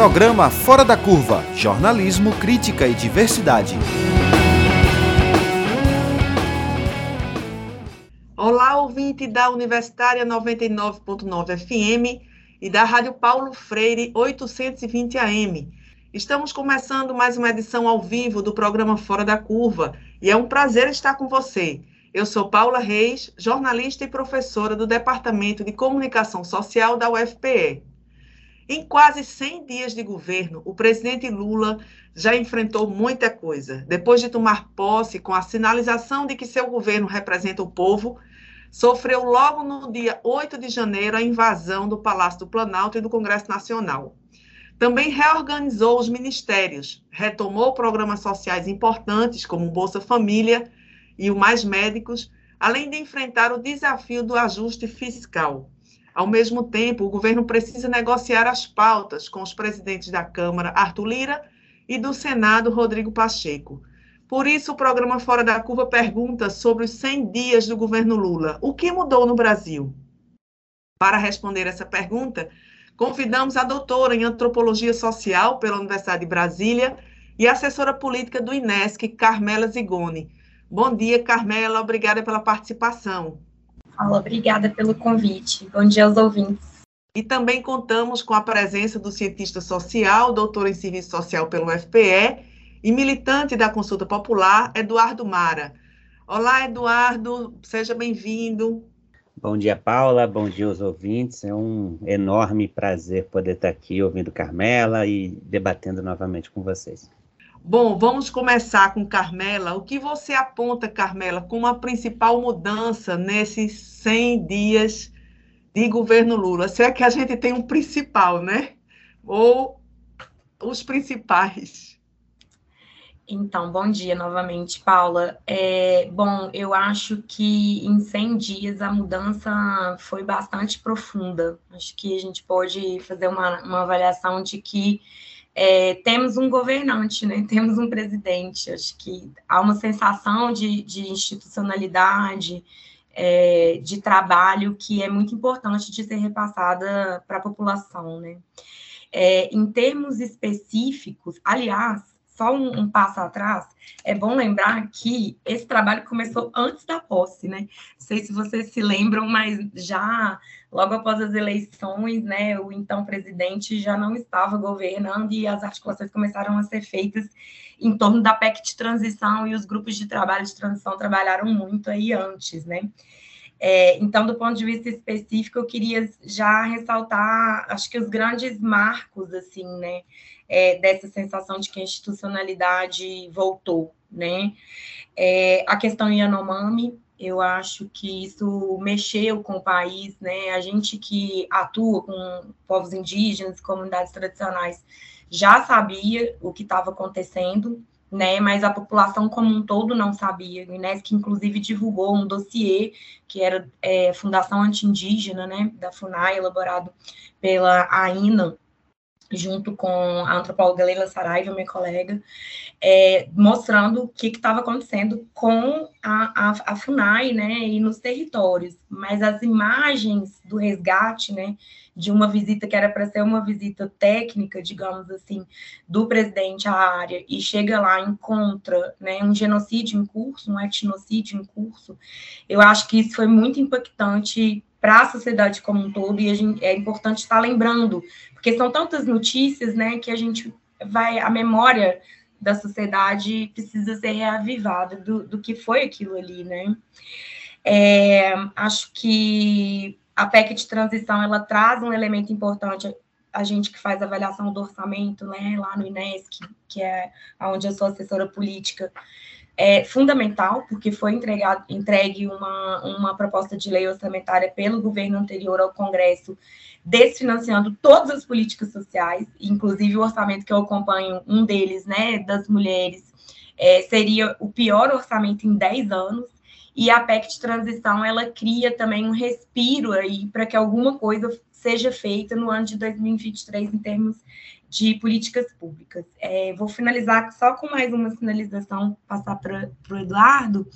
Programa Fora da Curva Jornalismo, Crítica e Diversidade. Olá, ouvinte da Universitária 99.9 FM e da Rádio Paulo Freire 820 AM. Estamos começando mais uma edição ao vivo do programa Fora da Curva e é um prazer estar com você. Eu sou Paula Reis, jornalista e professora do Departamento de Comunicação Social da UFPE. Em quase 100 dias de governo, o presidente Lula já enfrentou muita coisa. Depois de tomar posse com a sinalização de que seu governo representa o povo, sofreu logo no dia 8 de janeiro a invasão do Palácio do Planalto e do Congresso Nacional. Também reorganizou os ministérios, retomou programas sociais importantes como Bolsa Família e o Mais Médicos, além de enfrentar o desafio do ajuste fiscal. Ao mesmo tempo, o governo precisa negociar as pautas com os presidentes da Câmara, Arthur Lira, e do Senado, Rodrigo Pacheco. Por isso, o programa Fora da Curva pergunta sobre os 100 dias do governo Lula. O que mudou no Brasil? Para responder essa pergunta, convidamos a doutora em Antropologia Social pela Universidade de Brasília e assessora política do INESC, Carmela Zigoni. Bom dia, Carmela. Obrigada pela participação. Fala, obrigada pelo convite. Bom dia aos ouvintes. E também contamos com a presença do cientista social, doutor em serviço social pelo FPE e militante da Consulta Popular, Eduardo Mara. Olá, Eduardo, seja bem-vindo. Bom dia, Paula. Bom dia aos ouvintes. É um enorme prazer poder estar aqui ouvindo Carmela e debatendo novamente com vocês. Bom, vamos começar com Carmela. O que você aponta, Carmela, como a principal mudança nesses 100 dias de governo Lula? Se é que a gente tem um principal, né? Ou os principais? Então, bom dia novamente, Paula. É, bom, eu acho que em 100 dias a mudança foi bastante profunda. Acho que a gente pode fazer uma, uma avaliação de que é, temos um governante, né? temos um presidente. Acho que há uma sensação de, de institucionalidade, é, de trabalho que é muito importante de ser repassada para a população. Né? É, em termos específicos, aliás, só um, um, passo atrás, é bom lembrar que esse trabalho começou antes da posse, né? Não sei se vocês se lembram, mas já logo após as eleições, né, o então presidente já não estava governando e as articulações começaram a ser feitas em torno da PEC de transição e os grupos de trabalho de transição trabalharam muito aí antes, né? É, então, do ponto de vista específico, eu queria já ressaltar, acho que os grandes marcos, assim, né, é, dessa sensação de que a institucionalidade voltou, né? É, a questão Yanomami, eu acho que isso mexeu com o país, né? A gente que atua com povos indígenas, comunidades tradicionais, já sabia o que estava acontecendo, né? Mas a população como um todo não sabia. O Inesc, inclusive, divulgou um dossiê que era é, Fundação Anti-Indígena, né? Da FUNAI, elaborado pela AINA, junto com a antropóloga Leila Saraiva, minha colega, é, mostrando o que estava acontecendo com a, a, a, FUNAI, né, e nos territórios. Mas as imagens do resgate, né, de uma visita que era para ser uma visita técnica, digamos assim, do presidente à área, e chega lá encontra né, um genocídio em curso, um etnocídio em curso, eu acho que isso foi muito impactante para a sociedade como um todo, e gente, é importante estar lembrando, porque são tantas notícias, né, que a gente vai, a memória da sociedade precisa ser reavivada do, do que foi aquilo ali, né. É, acho que a PEC de transição, ela traz um elemento importante, a gente que faz avaliação do orçamento, né, lá no INESC, que é onde eu sou assessora política, é fundamental, porque foi entregado, entregue uma, uma proposta de lei orçamentária pelo governo anterior ao Congresso, desfinanciando todas as políticas sociais, inclusive o orçamento que eu acompanho, um deles, né, das mulheres, é, seria o pior orçamento em 10 anos, e a PEC de transição, ela cria também um respiro aí para que alguma coisa seja feita no ano de 2023 em termos de políticas públicas. É, vou finalizar só com mais uma finalização, passar para o Eduardo,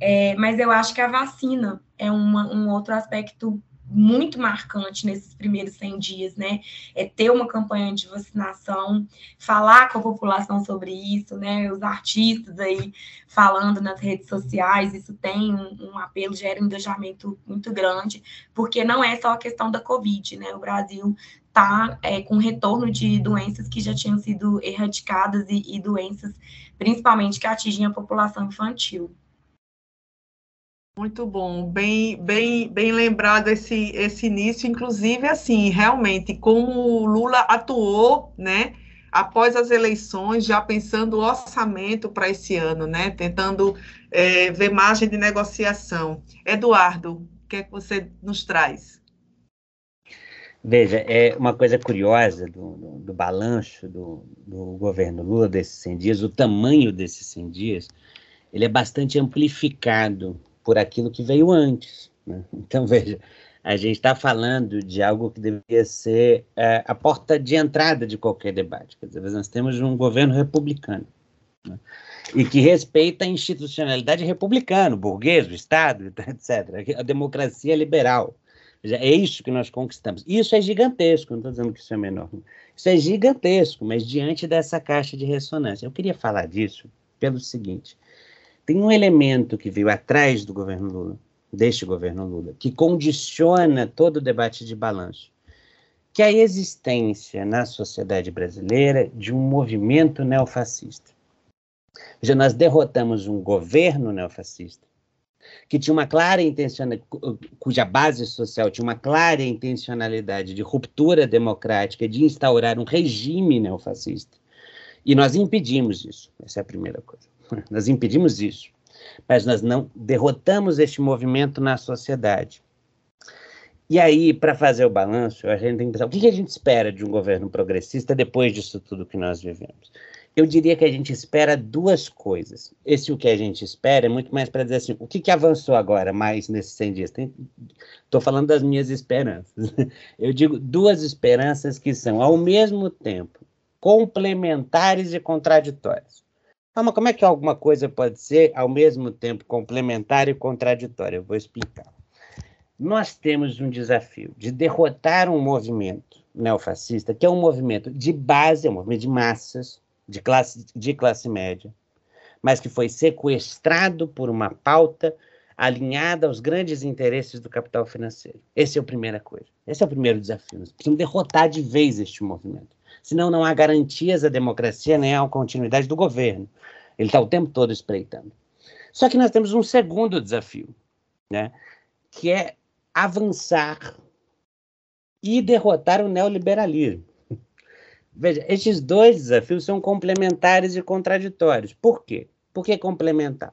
é, mas eu acho que a vacina é uma, um outro aspecto muito marcante nesses primeiros 100 dias, né? É ter uma campanha de vacinação, falar com a população sobre isso, né? Os artistas aí falando nas redes sociais, isso tem um, um apelo, gera um engajamento muito grande, porque não é só a questão da Covid, né? O Brasil está é, com retorno de doenças que já tinham sido erradicadas e, e doenças, principalmente, que atingem a população infantil. Muito bom, bem, bem, bem lembrado esse, esse início, inclusive, assim, realmente, como o Lula atuou, né, após as eleições, já pensando o orçamento para esse ano, né, tentando é, ver margem de negociação. Eduardo, o que é que você nos traz? Veja, é uma coisa curiosa do, do, do balanço do, do governo Lula desses 100 dias, o tamanho desses 100 dias, ele é bastante amplificado por aquilo que veio antes. Né? Então, veja, a gente está falando de algo que deveria ser é, a porta de entrada de qualquer debate. Quer dizer, nós temos um governo republicano. Né? E que respeita a institucionalidade republicana, o burguês, o Estado, etc. A democracia liberal. É isso que nós conquistamos. Isso é gigantesco, não estou dizendo que isso é menor. Isso é gigantesco, mas diante dessa caixa de ressonância. Eu queria falar disso pelo seguinte: tem um elemento que veio atrás do governo Lula, deste governo Lula, que condiciona todo o debate de balanço, que é a existência na sociedade brasileira de um movimento neofascista. Já nós derrotamos um governo neofascista que tinha uma clara intenção, cuja base social tinha uma clara intencionalidade de ruptura democrática, de instaurar um regime neofascista. E nós impedimos isso. Essa é a primeira coisa. Nós impedimos isso, mas nós não derrotamos este movimento na sociedade. E aí, para fazer o balanço, a gente tem que pensar o que a gente espera de um governo progressista depois disso tudo que nós vivemos. Eu diria que a gente espera duas coisas. Esse o que a gente espera é muito mais para dizer assim, o que, que avançou agora mais nesses 100 dias? Estou falando das minhas esperanças. Eu digo duas esperanças que são, ao mesmo tempo, complementares e contraditórias. Ah, mas como é que alguma coisa pode ser ao mesmo tempo complementar e contraditória? Eu vou explicar. Nós temos um desafio de derrotar um movimento neofascista, que é um movimento de base, é um movimento de massas, de classe, de classe média, mas que foi sequestrado por uma pauta alinhada aos grandes interesses do capital financeiro. Essa é a primeira coisa. Esse é o primeiro desafio. Nós precisamos derrotar de vez este movimento. Senão não há garantias à democracia nem à continuidade do governo. Ele está o tempo todo espreitando. Só que nós temos um segundo desafio, né? que é avançar e derrotar o neoliberalismo. Veja, esses dois desafios são complementares e contraditórios. Por quê? Por que complementar?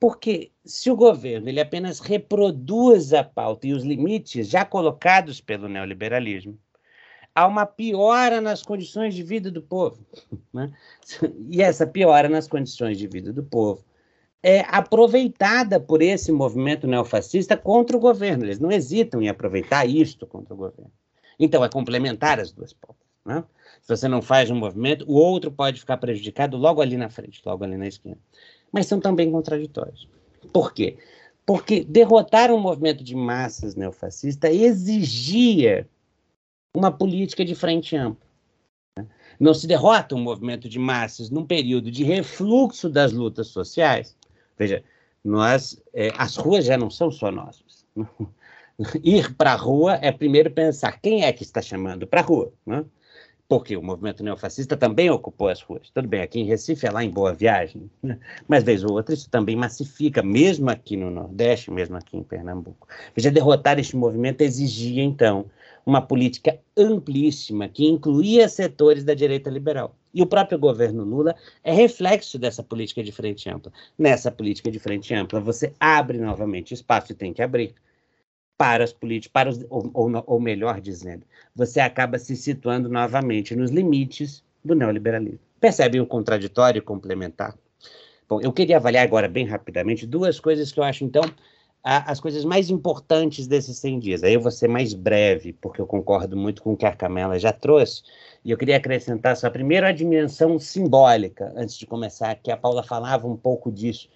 Porque se o governo ele apenas reproduz a pauta e os limites já colocados pelo neoliberalismo, há uma piora nas condições de vida do povo. Né? E essa piora nas condições de vida do povo é aproveitada por esse movimento neofascista contra o governo. Eles não hesitam em aproveitar isto contra o governo. Então, é complementar as duas pautas. Né? Se você não faz um movimento, o outro pode ficar prejudicado logo ali na frente, logo ali na esquina. Mas são também contraditórios. Por quê? Porque derrotar um movimento de massas neofascista exigia uma política de frente ampla. Né? Não se derrota um movimento de massas num período de refluxo das lutas sociais. Veja, nós, é, as ruas já não são só nossas. Ir para a rua é primeiro pensar quem é que está chamando para a rua. Né? porque o movimento neofascista também ocupou as ruas. Tudo bem, aqui em Recife é lá em Boa Viagem, né? mas vez ou outra isso também massifica, mesmo aqui no Nordeste, mesmo aqui em Pernambuco. Veja, derrotar este movimento exigia, então, uma política amplíssima que incluía setores da direita liberal. E o próprio governo Lula é reflexo dessa política de frente ampla. Nessa política de frente ampla, você abre novamente espaço e tem que abrir para os políticos, para os, ou, ou, ou, melhor dizendo, você acaba se situando novamente nos limites do neoliberalismo. Percebem o contraditório complementar? Bom, eu queria avaliar agora, bem rapidamente, duas coisas que eu acho, então, as coisas mais importantes desses 100 dias. Aí eu vou ser mais breve, porque eu concordo muito com o que a Camela já trouxe, e eu queria acrescentar só primeiro a dimensão simbólica, antes de começar, que a Paula falava um pouco disso.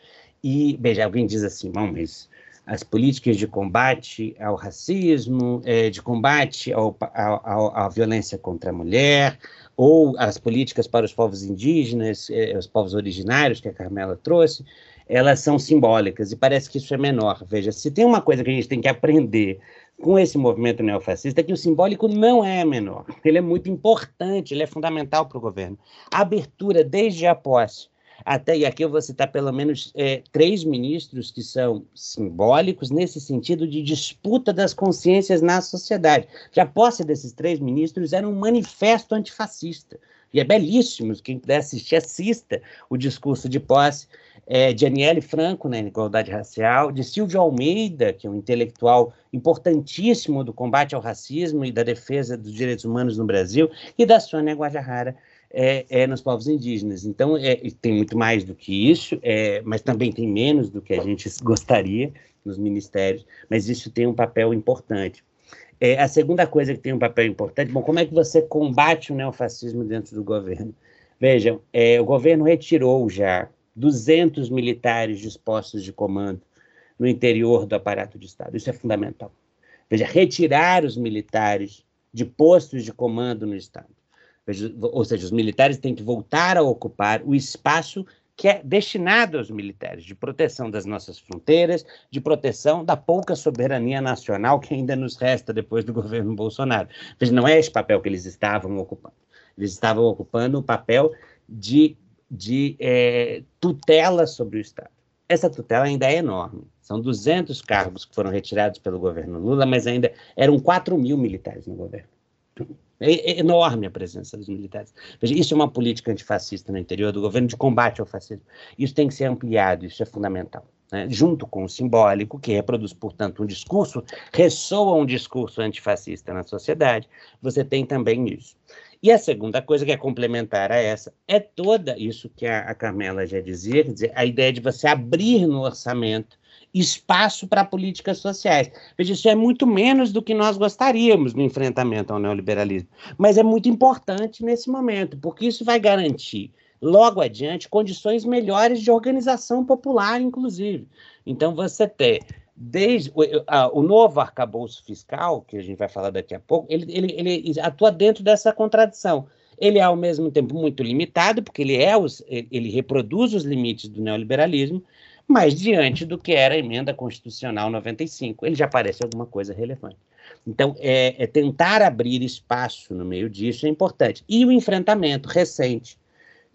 E, veja, alguém diz assim, bom, mas as políticas de combate ao racismo, é, de combate ao, ao, à violência contra a mulher, ou as políticas para os povos indígenas, é, os povos originários que a Carmela trouxe, elas são simbólicas e parece que isso é menor. Veja, se tem uma coisa que a gente tem que aprender com esse movimento neofascista é que o simbólico não é menor. Ele é muito importante, ele é fundamental para o governo. A abertura desde a posse até, e aqui eu vou citar pelo menos é, três ministros que são simbólicos nesse sentido de disputa das consciências na sociedade. Já a posse desses três ministros era um manifesto antifascista. E é belíssimo, quem puder assistir, assista o discurso de posse é, de Aniele Franco, na né, igualdade racial, de Silvio Almeida, que é um intelectual importantíssimo do combate ao racismo e da defesa dos direitos humanos no Brasil, e da Sônia Guajajara, é, é, nos povos indígenas. Então, é, tem muito mais do que isso, é, mas também tem menos do que a gente gostaria nos ministérios, mas isso tem um papel importante. É, a segunda coisa que tem um papel importante, bom, como é que você combate o neofascismo dentro do governo? Vejam, é, o governo retirou já 200 militares dispostos de comando no interior do aparato de Estado. Isso é fundamental. Veja, retirar os militares de postos de comando no Estado ou seja, os militares têm que voltar a ocupar o espaço que é destinado aos militares, de proteção das nossas fronteiras, de proteção da pouca soberania nacional que ainda nos resta depois do governo Bolsonaro. Veja, não é esse papel que eles estavam ocupando. Eles estavam ocupando o papel de, de é, tutela sobre o Estado. Essa tutela ainda é enorme. São 200 cargos que foram retirados pelo governo Lula, mas ainda eram 4 mil militares no governo. É, é enorme a presença dos militares. Veja, isso é uma política antifascista no interior do governo de combate ao fascismo. Isso tem que ser ampliado, isso é fundamental. Né? Junto com o simbólico, que reproduz, portanto, um discurso, ressoa um discurso antifascista na sociedade, você tem também isso. E a segunda coisa que é complementar a essa é toda isso que a, Carmela já dizia, dizer, a ideia de você abrir no orçamento espaço para políticas sociais. Veja, isso é muito menos do que nós gostaríamos no enfrentamento ao neoliberalismo, mas é muito importante nesse momento, porque isso vai garantir logo adiante condições melhores de organização popular, inclusive. Então, você ter desde o, o, novo arcabouço fiscal, que a gente vai falar daqui a pouco, ele, ele, ele atua dentro dessa contradição. Ele é, ao mesmo tempo, muito limitado, porque ele, é os, ele reproduz os limites do neoliberalismo, mas diante do que era a emenda constitucional 95, ele já parece alguma coisa relevante. Então, é, é tentar abrir espaço no meio disso é importante. E o enfrentamento recente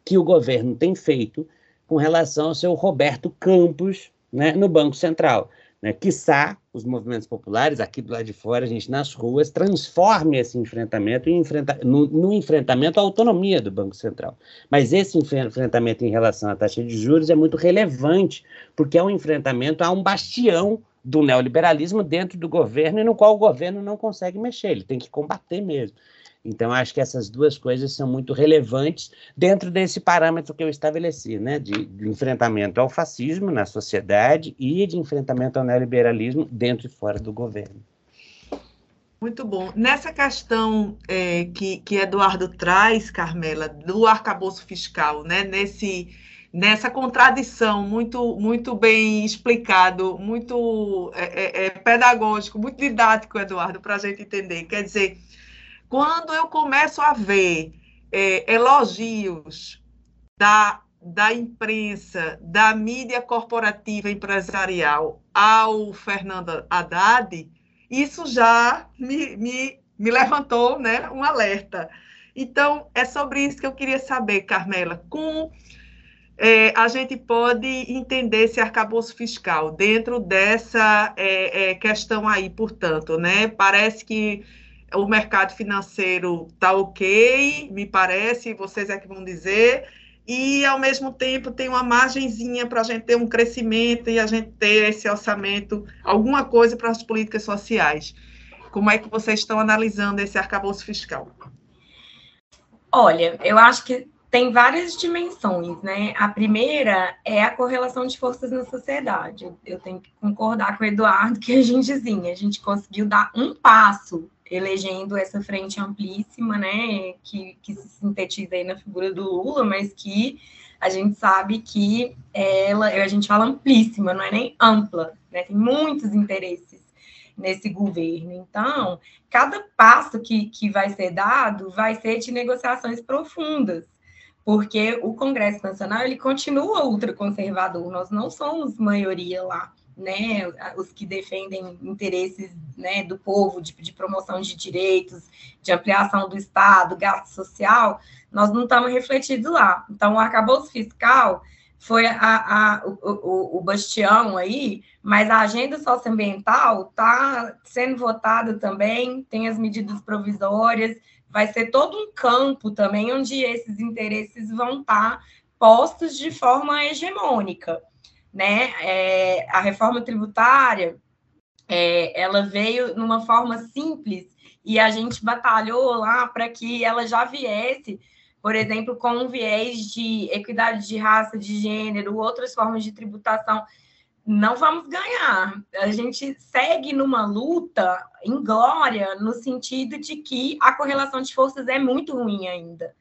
que o governo tem feito com relação ao seu Roberto Campos né, no Banco Central né, quiçá os movimentos populares, aqui do lado de fora, a gente nas ruas, transforme esse enfrentamento em enfrenta no, no, enfrentamento à autonomia do Banco Central. Mas esse enfrentamento em relação à taxa de juros é muito relevante, porque é um enfrentamento a um bastião do neoliberalismo dentro do governo e no qual o governo não consegue mexer, ele tem que combater mesmo. Então, acho que essas duas coisas são muito relevantes dentro desse parâmetro que eu estabeleci, né, de, de enfrentamento ao fascismo na sociedade e de enfrentamento ao neoliberalismo dentro e fora do governo. Muito bom. Nessa questão é, que, que Eduardo traz, Carmela, do arcabouço fiscal, né, nesse, nessa contradição muito, muito bem explicado, muito é, é, é pedagógico, muito didático, Eduardo, para a gente entender. Quer dizer, quando eu começo a ver é, elogios da, da imprensa, da mídia corporativa empresarial ao Fernando Haddad, isso já me, me, me levantou né, um alerta. Então, é sobre isso que eu queria saber, Carmela. Como é, a gente pode entender esse arcabouço fiscal dentro dessa é, é, questão aí, portanto, né? Parece que o mercado financeiro está ok, me parece, vocês é que vão dizer, e ao mesmo tempo tem uma margenzinha para a gente ter um crescimento e a gente ter esse orçamento, alguma coisa para as políticas sociais. Como é que vocês estão analisando esse arcabouço fiscal? Olha, eu acho que tem várias dimensões, né? A primeira é a correlação de forças na sociedade. Eu tenho que concordar com o Eduardo que a gente dizia, a gente conseguiu dar um passo elegendo essa frente amplíssima, né, que, que se sintetiza aí na figura do Lula, mas que a gente sabe que ela, a gente fala amplíssima, não é nem ampla, né? Tem muitos interesses nesse governo. Então, cada passo que, que vai ser dado vai ser de negociações profundas, porque o Congresso Nacional ele continua ultraconservador, nós não somos maioria lá né, os que defendem interesses né, do povo, de, de, promoção de direitos, de ampliação do Estado, gasto social, nós não estamos refletidos lá. Então, o arcabouço fiscal foi a, a, o, o, bastião aí, mas a agenda socioambiental está sendo votada também, tem as medidas provisórias, vai ser todo um campo também onde esses interesses vão estar tá postos de forma hegemônica né? É, a reforma tributária, é, ela veio numa forma simples e a gente batalhou lá para que ela já viesse, por exemplo, com um viés de equidade de raça, de gênero, outras formas de tributação. Não vamos ganhar. A gente segue numa luta em glória, no sentido de que a correlação de forças é muito ruim ainda.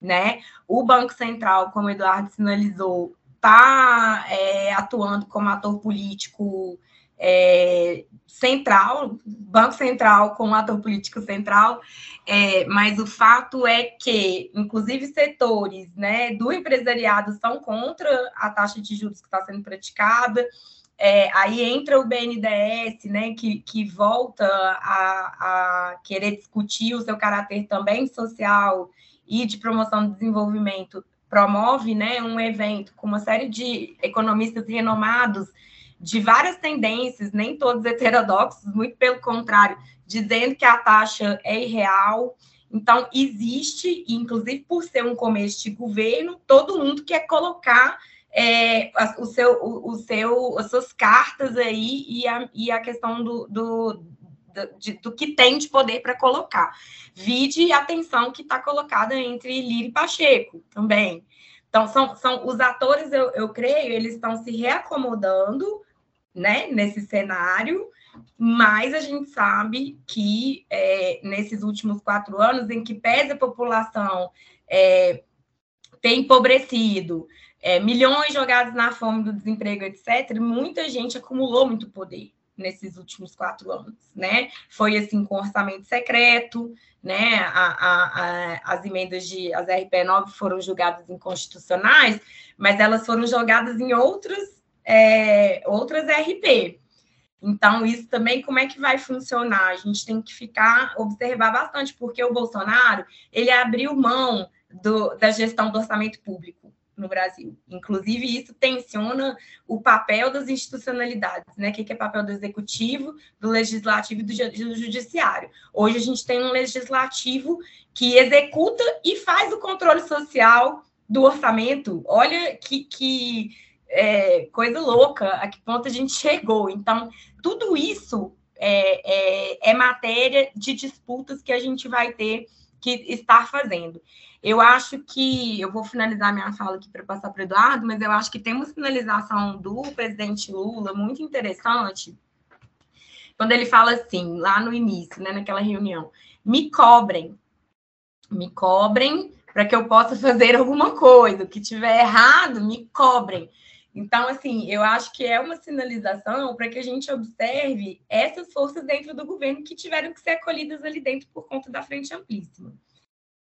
Né? O Banco Central, como o Eduardo sinalizou, está é, atuando como ator político é, central, Banco Central como ator político central, é, mas o fato é que, inclusive, setores né, do empresariado são contra a taxa de juros que está sendo praticada. É, aí entra o BNDES, né, que, que volta a, a querer discutir o seu caráter também social e de promoção do desenvolvimento promove né, um evento com uma série de economistas renomados de várias tendências, nem todos heterodoxos, muito pelo contrário, dizendo que a taxa é irreal. Então, existe, inclusive por ser um começo de governo, todo mundo quer colocar é, o seu, o, o, seu, as suas cartas aí e a, e a questão do, do, do, de, do que tem de poder para colocar. Vide a tensão que está colocada entre Lira e Pacheco também. Então, são, são os atores, eu, eu creio, eles estão se reacomodando né, nesse cenário, mas a gente sabe que é, nesses últimos quatro anos, em que pesa a população é, tem empobrecido, é, milhões jogados na fome do desemprego, etc., muita gente acumulou muito poder nesses últimos quatro anos, né? Foi assim com orçamento secreto, né? A, a, a, as emendas de as RP9 foram julgadas inconstitucionais, mas elas foram jogadas em outras é, outras RP. Então, isso também, como é que vai funcionar? A gente tem que ficar, observar bastante, porque o Bolsonaro, ele abriu mão do, da gestão do orçamento público no Brasil. Inclusive, isso tensiona o papel das institucionalidades, né? O que é papel do executivo, do legislativo e do, judiciário. Hoje a gente tem um legislativo que executa e faz o controle social do orçamento. Olha que, que é, coisa louca, a que ponto a gente chegou. Então, tudo isso é, é, é matéria de disputas que a gente vai ter que estar fazendo. Eu acho que, eu vou finalizar minha fala aqui para passar para o Eduardo, mas eu acho que tem uma sinalização do presidente Lula muito interessante, quando ele fala assim, lá no início, né, naquela reunião, me cobrem, me cobrem para que eu possa fazer alguma coisa, o que tiver errado, me cobrem. Então, assim, eu acho que é uma sinalização para que a gente observe essas forças dentro do governo que tiveram que ser acolhidas ali dentro por conta da frente amplíssima.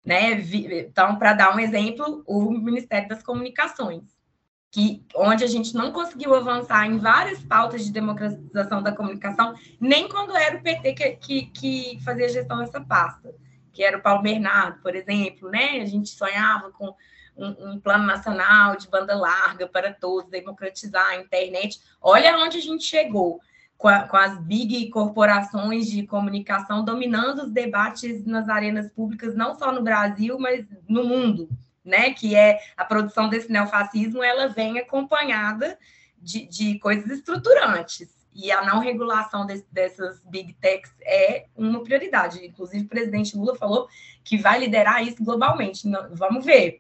Né? Então, para dar um exemplo, o Ministério das Comunicações, que onde a gente não conseguiu avançar em várias pautas de democratização da comunicação, nem quando era o PT que, que, que fazia gestão dessa pasta, que era o Paulo Bernardo, por exemplo, né? A gente sonhava com um, um, plano nacional de banda larga para todos, democratizar a internet. Olha onde a gente chegou com, a, com, as big corporações de comunicação dominando os debates nas arenas públicas, não só no Brasil, mas no mundo, né? Que é a produção desse neofascismo, ela vem acompanhada de, de coisas estruturantes. E a não regulação desse, dessas big techs é uma prioridade. Inclusive, o presidente Lula falou que vai liderar isso globalmente. Vamos ver.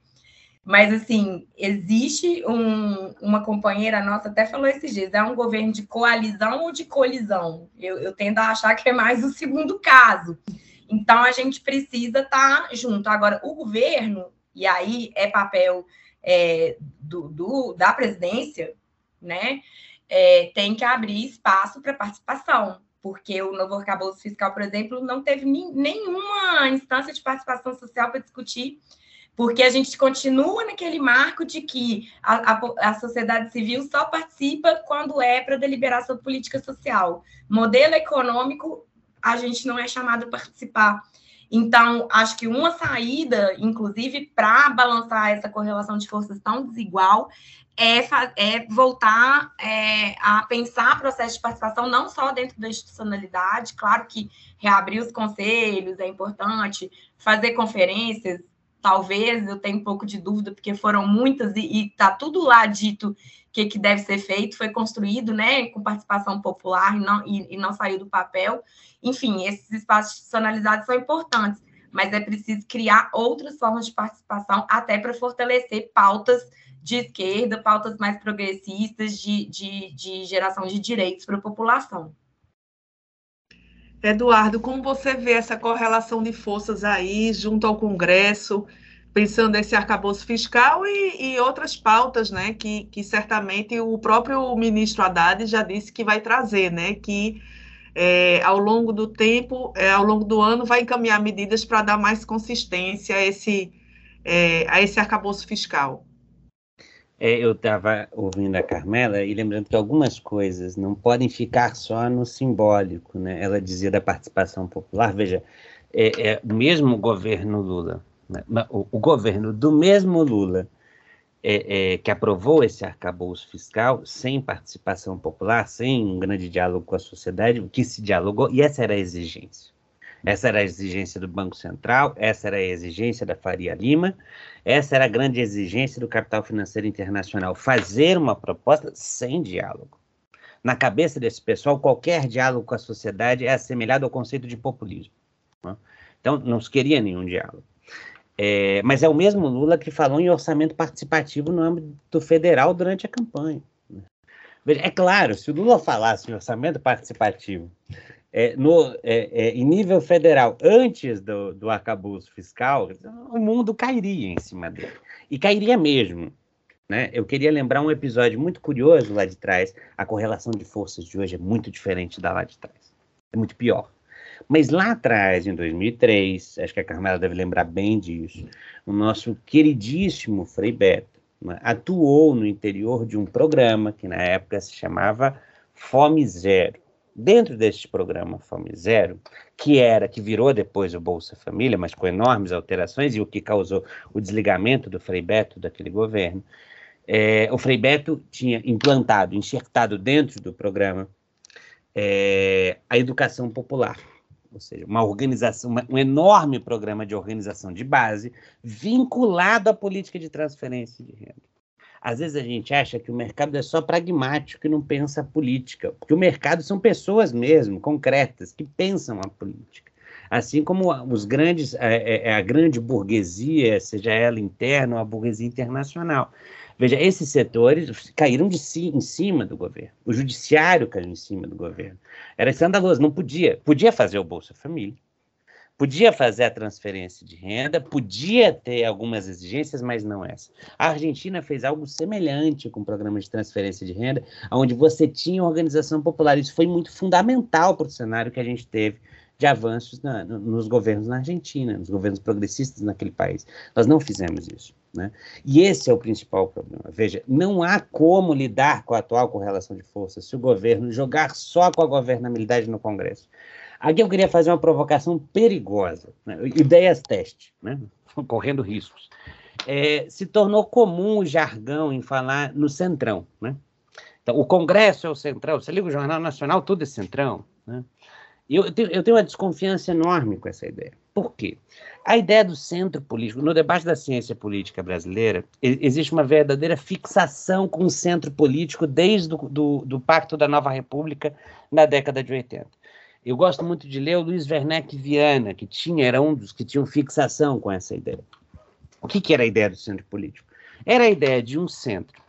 Mas, assim, existe um, uma companheira nossa, até falou esses dias, é um governo de coalizão ou de colisão? Eu, eu tendo a achar que é mais o segundo caso. Então, a gente precisa estar tá junto. Agora, o governo, e aí é papel é, do, do, da presidência, né, é, tem que abrir espaço para participação, porque o novo arcabouço fiscal, por exemplo, não teve nenhuma instância de participação social para discutir porque a gente continua naquele marco de que a, a, a sociedade civil só participa quando é para deliberar sobre política social. Modelo econômico, a gente não é chamado a participar. Então, acho que uma saída, inclusive, para balançar essa correlação de forças tão desigual, é, é voltar é, a pensar processo de participação não só dentro da institucionalidade, claro que reabrir os conselhos é importante, fazer conferências, talvez, eu tenho um pouco de dúvida, porque foram muitas e está tudo lá dito o que, que deve ser feito, foi construído né, com participação popular e não, e, e não saiu do papel. Enfim, esses espaços institucionalizados são importantes, mas é preciso criar outras formas de participação, até para fortalecer pautas de esquerda, pautas mais progressistas de, de, de geração de direitos para a população. Eduardo, como você vê essa correlação de forças aí junto ao Congresso, pensando nesse arcabouço fiscal e, e outras pautas, né, que, que, certamente o próprio ministro Haddad já disse que vai trazer, né, que é, ao longo do tempo, é, ao longo do ano, vai encaminhar medidas para dar mais consistência a esse, é, a esse arcabouço fiscal. É, eu estava ouvindo a Carmela e lembrando que algumas coisas não podem ficar só no simbólico, né? Ela dizia da participação popular, veja, é, é o mesmo governo Lula, né? o, o, governo do mesmo Lula é, é, que aprovou esse arcabouço fiscal sem participação popular, sem um grande diálogo com a sociedade, o que se dialogou, e essa era a exigência. Essa era a exigência do Banco Central, essa era a exigência da Faria Lima, essa era a grande exigência do capital financeiro internacional, fazer uma proposta sem diálogo. Na cabeça desse pessoal, qualquer diálogo com a sociedade é assemelhado ao conceito de populismo. Né? Então, não se queria nenhum diálogo. É, mas é o mesmo Lula que falou em orçamento participativo no âmbito federal durante a campanha. Né? É claro, se o Lula falasse em orçamento participativo é, no, é, é, em nível federal, antes do, do arcabouço fiscal, o mundo cairia em cima dele. E cairia mesmo. Né? Eu queria lembrar um episódio muito curioso lá de trás. A correlação de forças de hoje é muito diferente da lá de trás. É muito pior. Mas lá atrás, em 2003, acho que a Carmela deve lembrar bem disso, o nosso queridíssimo Frei Beto né, atuou no interior de um programa que na época se chamava Fome Zero Dentro deste programa Fome Zero, que era, que virou depois o Bolsa Família, mas com enormes alterações, e o que causou o desligamento do Frei Beto daquele governo, é, o Frei Beto tinha implantado, enxertado dentro do programa, é, a educação popular, ou seja, uma organização, uma, um enorme programa de organização de base vinculado à política de transferência de renda. Às vezes a gente acha que o mercado é só pragmático e não pensa política, porque o mercado são pessoas mesmo, concretas, que pensam a política. Assim como os grandes, a, é, é, é a grande burguesia, seja ela interna ou a burguesia internacional. Veja, esses setores caíram de si, em cima do governo. O judiciário caiu em cima do governo. Era escandaloso, não podia. Podia fazer o Bolsa Família, Podia fazer a transferência de renda, podia ter algumas exigências, mas não essa. A Argentina fez algo semelhante com o programa de transferência de renda, onde você tinha organização popular. Isso foi muito fundamental para o cenário que a gente teve de avanços na, nos governos na Argentina, nos governos progressistas naquele país. Nós não fizemos isso. Né? E esse é o principal problema. Veja, não há como lidar com a atual correlação de forças se o governo jogar só com a governabilidade no Congresso. Aqui eu queria fazer uma provocação perigosa, né? ideias teste, né? correndo riscos. É, se tornou comum o jargão em falar no centrão. Né? Então, o Congresso é o centrão, você liga o Jornal Nacional, tudo é centrão. Né? Eu, tenho, eu tenho uma desconfiança enorme com essa ideia. Por quê? A ideia do centro político, no debate da ciência política brasileira, existe uma verdadeira fixação com o centro político desde o do, do Pacto da Nova República na década de 80. Eu gosto muito de ler o Luiz Werneck Viana, que tinha, era um dos que tinham fixação com essa ideia. O que, que era a ideia do centro político? Era a ideia de um centro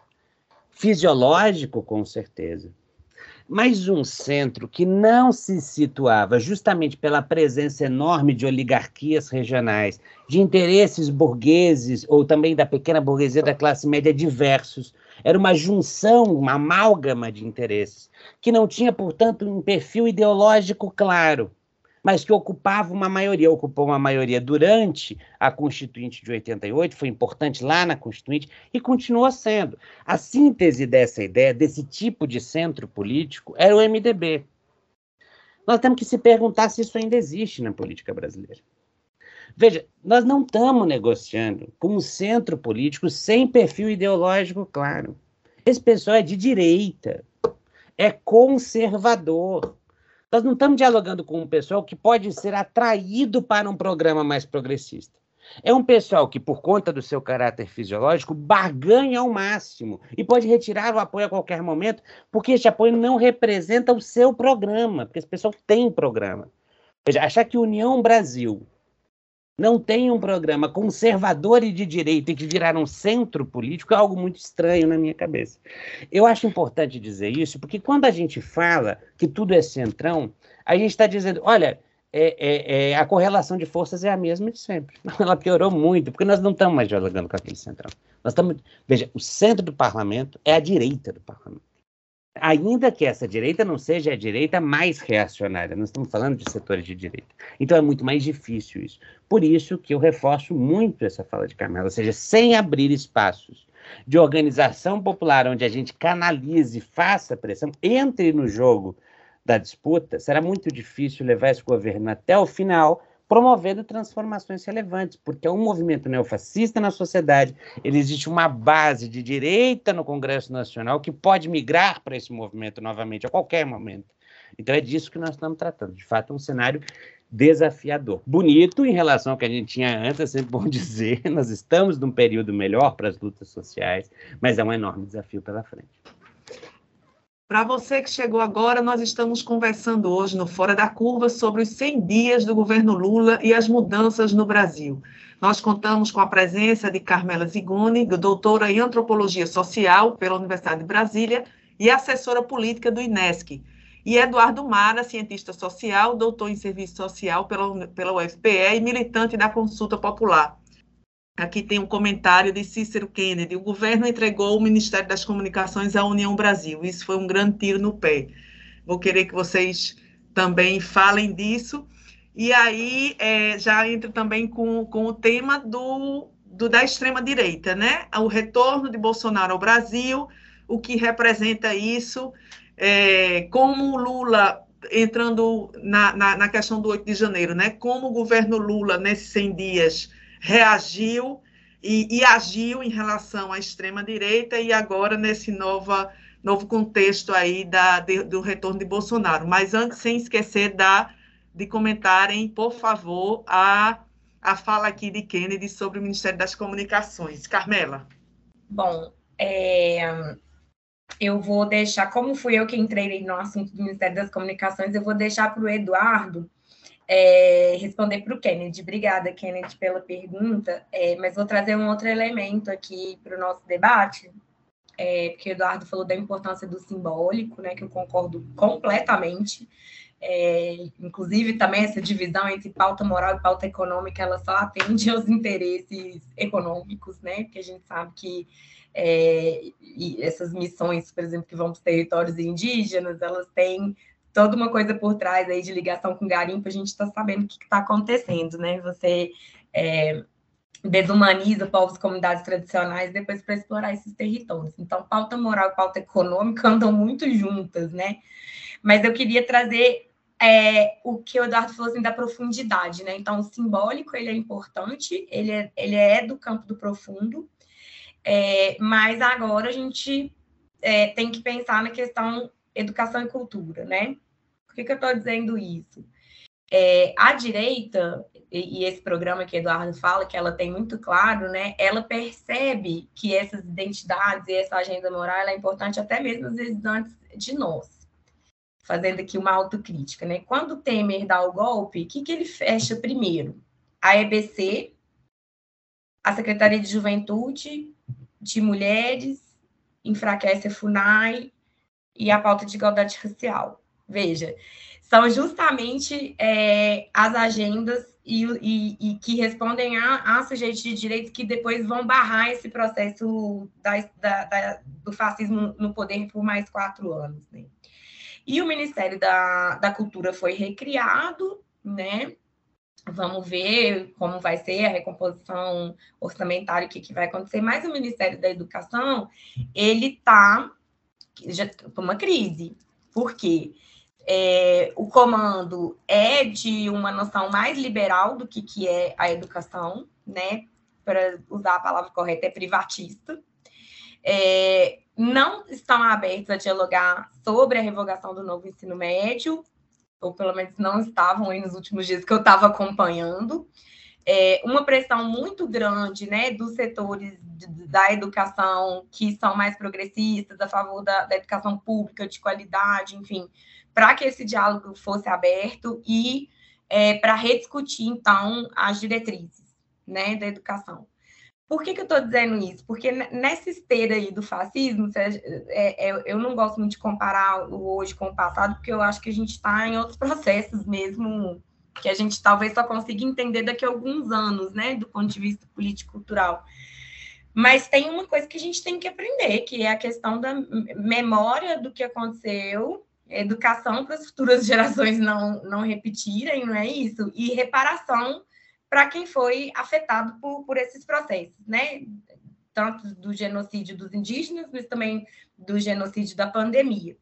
fisiológico, com certeza, mas um centro que não se situava justamente pela presença enorme de oligarquias regionais, de interesses burgueses ou também da pequena burguesia da classe média diversos. Era uma junção, uma amálgama de interesses, que não tinha, portanto, um perfil ideológico claro mas que ocupava uma maioria, ocupou uma maioria durante a Constituinte de 88, foi importante lá na Constituinte e continua sendo. A síntese dessa ideia, desse tipo de centro político, era o MDB. Nós temos que se perguntar se isso ainda existe na política brasileira. Veja, nós não estamos negociando com um centro político sem perfil ideológico claro. Esse pessoal é de direita, é conservador, nós não estamos dialogando com um pessoal que pode ser atraído para um programa mais progressista. É um pessoal que, por conta do seu caráter fisiológico, barganha ao máximo e pode retirar o apoio a qualquer momento, porque esse apoio não representa o seu programa, porque esse pessoal tem programa. Veja, achar que União Brasil não tem um programa conservador e de direita e que viraram um centro político é algo muito estranho na minha cabeça. Eu acho importante dizer isso, porque quando a gente fala que tudo é centrão, a gente está dizendo, olha, é, é, é, a correlação de forças é a mesma de sempre. Ela piorou muito, porque nós não estamos mais dialogando com aquele centrão. Nós estamos, veja, o centro do parlamento é a direita do parlamento ainda que essa direita não seja a direita mais reacionária, nós estamos falando de setores de direita. Então é muito mais difícil isso. Por isso que eu reforço muito essa fala de Carmela, ou seja, sem abrir espaços de organização popular onde a gente canalize, faça pressão, entre no jogo da disputa, será muito difícil levar esse governo até o final promovendo transformações relevantes, porque é um movimento neofascista na sociedade, ele existe uma base de direita no Congresso Nacional que pode migrar para esse movimento novamente a qualquer momento. Então é disso que nós estamos tratando. De fato, é um cenário desafiador. Bonito em relação ao que a gente tinha antes, é sempre bom dizer, nós estamos num período melhor para as lutas sociais, mas é um enorme desafio pela frente. Para você que chegou agora, nós estamos conversando hoje no Fora da Curva sobre os 100 dias do governo Lula e as mudanças no Brasil. Nós contamos com a presença de Carmela Zigoni, doutora em Antropologia Social pela Universidade de Brasília e assessora política do INESC, e Eduardo Mara, cientista social, doutor em Serviço Social pela, pela UFPE e militante da Consulta Popular. Aqui tem um comentário de Cícero Kennedy. O governo entregou o Ministério das Comunicações à União Brasil. Isso foi um grande tiro no pé. Vou querer que vocês também falem disso. E aí é, já entra também com, com o tema do, do da extrema-direita, né? O retorno de Bolsonaro ao Brasil, o que representa isso, é, como Lula entrando na, na, na, questão do 8 de janeiro, né? Como o governo Lula, nesses 100 dias, reagiu e, e agiu em relação à extrema-direita e agora nesse nova, novo contexto aí da, de, do retorno de Bolsonaro. Mas antes, sem esquecer da, de comentarem, por favor, a, a fala aqui de Kennedy sobre o Ministério das Comunicações. Carmela. Bom, é, eu vou deixar, como fui eu que entrei no assunto do Ministério das Comunicações, eu vou deixar para o Eduardo é, responder para o Kennedy. Obrigada, Kennedy, pela pergunta, é, mas vou trazer um outro elemento aqui para o nosso debate, é, porque o Eduardo falou da importância do simbólico, né, que eu concordo completamente. É, inclusive, também essa divisão entre pauta moral e pauta econômica, ela só atende aos interesses econômicos, né, porque a gente sabe que é, essas missões, por exemplo, que vão para os territórios indígenas, elas têm toda uma coisa por trás aí de ligação com garimpo, a gente está sabendo o que está acontecendo, né? Você é, desumaniza povos e comunidades tradicionais depois para explorar esses territórios. Então, pauta moral e pauta econômica andam muito juntas, né? Mas eu queria trazer é, o que o Eduardo falou assim, da profundidade, né? Então, o simbólico ele é importante, ele é, ele é do campo do profundo, é, mas agora a gente é, tem que pensar na questão educação e cultura, né? Que, que eu estou dizendo isso? É, a direita, e, e, esse programa que Eduardo fala, que ela tem muito claro, né? Ela percebe que essas identidades e essa agenda moral é importante até mesmo às vezes antes de nós. Fazendo aqui uma autocrítica, né? Quando Temer dá o golpe, o que, que ele fecha primeiro? A EBC, a Secretaria de Juventude, de Mulheres, enfraquece a FUNAI, e a pauta de igualdade racial. Veja, são justamente é, as agendas e, e, e, que respondem a, a sujeitos de direitos que depois vão barrar esse processo da, da, da, do fascismo no poder por mais quatro anos. Né? E o Ministério da, da Cultura foi recriado, né? Vamos ver como vai ser a recomposição orçamentária, o que, que vai acontecer. Mas o Ministério da Educação, ele está com uma crise. Por quê? É, o comando é de uma noção mais liberal do que, que é a educação, né? Para usar a palavra correta, é privatista. É, não estão abertos a dialogar sobre a revogação do novo ensino médio, ou pelo menos não estavam aí nos últimos dias que eu estava acompanhando. É, uma pressão muito grande né, dos setores da educação que são mais progressistas, a favor da, da educação pública de qualidade, enfim, para que esse diálogo fosse aberto e é, para rediscutir, então, as diretrizes né, da educação. Por que, que eu estou dizendo isso? Porque nessa esteira aí do fascismo, é, é, eu não gosto muito de comparar o hoje com o passado, porque eu acho que a gente está em outros processos mesmo, que a gente talvez só consiga entender daqui a alguns anos, né, do ponto de vista político-cultural. Mas tem uma coisa que a gente tem que aprender, que é a questão da memória do que aconteceu, educação para as futuras gerações não, não repetirem, não é isso? E reparação para quem foi afetado por, por esses processos, né? Tanto do genocídio dos indígenas, mas também do genocídio da pandemia.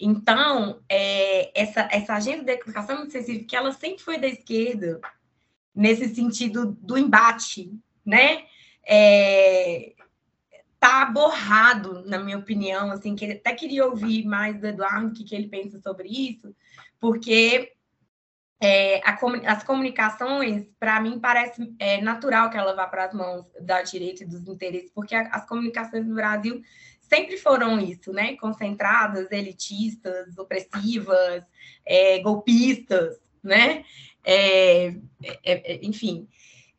Então, é, essa, essa agenda da educação muito sensível, que ela sempre foi da esquerda, nesse sentido do embate, né? É, tá borrado, na minha opinião, assim, que até queria ouvir mais do Eduardo o que, que ele pensa sobre isso, porque é, a, as comunicações, para mim, parece é, natural que ela vá para as mãos da direita e dos interesses, porque a, as comunicações no Brasil sempre foram isso, né? Concentradas, elitistas, opressivas, é, golpistas, né? É,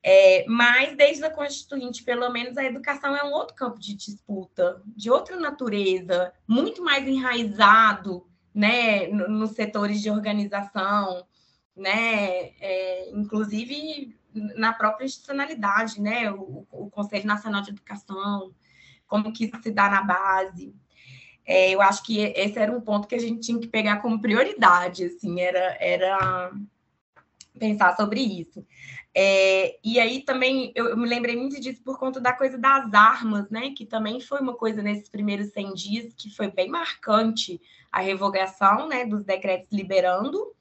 é, mas desde a Constituinte, pelo menos, a educação é um outro campo de disputa, de outra natureza, muito mais enraizado né, nos setores de organização, né? É, inclusive na própria institucionalidade, né? O, o, Conselho Nacional de Educação, como que isso se dá na base. É, eu acho que esse era um ponto que a gente tinha que pegar como prioridade, assim, era, era pensar sobre isso. É, e aí também eu, eu, me lembrei muito disso por conta da coisa das armas, né? Que também foi uma coisa nesses primeiros 100 dias que foi bem marcante a revogação, né? Dos decretos liberando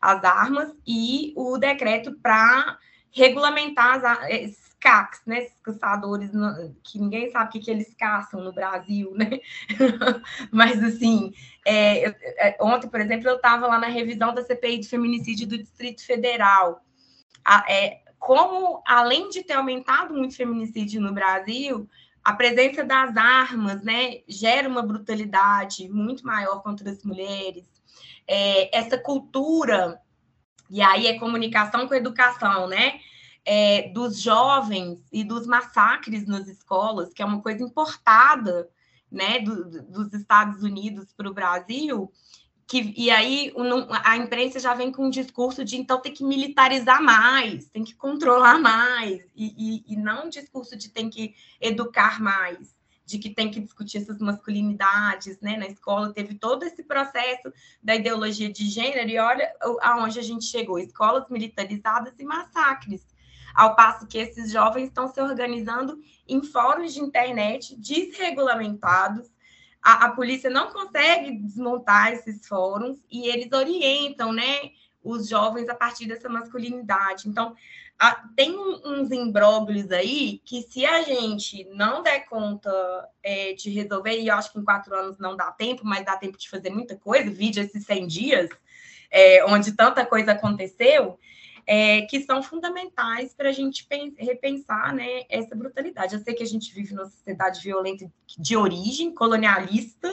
as armas e o decreto para regulamentar as, esses CACs, né, esses caçadores, que ninguém sabe o que, eles caçam no Brasil, né? Mas, assim, é, é, ontem, por exemplo, eu estava lá na revisão da CPI de feminicídio do Distrito Federal. É, como, além de ter aumentado muito o feminicídio no Brasil, a presença das armas, né, gera uma brutalidade muito maior contra as mulheres, é, essa cultura, e aí é comunicação com educação, né? É, dos jovens e dos massacres nas escolas, que é uma coisa importada né, do, dos Estados Unidos para o Brasil, que, e aí a imprensa já vem com um discurso de então tem que militarizar mais, tem que controlar mais, e, e, e não um discurso de tem que educar mais de que tem que discutir essas masculinidades, né? Na escola teve todo esse processo da ideologia de gênero e olha aonde a gente chegou, escolas militarizadas e massacres. Ao passo que esses jovens estão se organizando em fóruns de internet desregulamentados, a, a polícia não consegue desmontar esses fóruns e eles orientam, né? Os jovens a partir dessa masculinidade. Então, ah, tem uns imbróglios aí que, se a gente não der conta é, de resolver, e eu acho que em quatro anos não dá tempo, mas dá tempo de fazer muita coisa, vídeo esses 100 dias, é, onde tanta coisa aconteceu, é, que são fundamentais para a gente repensar né, essa brutalidade. Eu sei que a gente vive numa sociedade violenta de origem colonialista,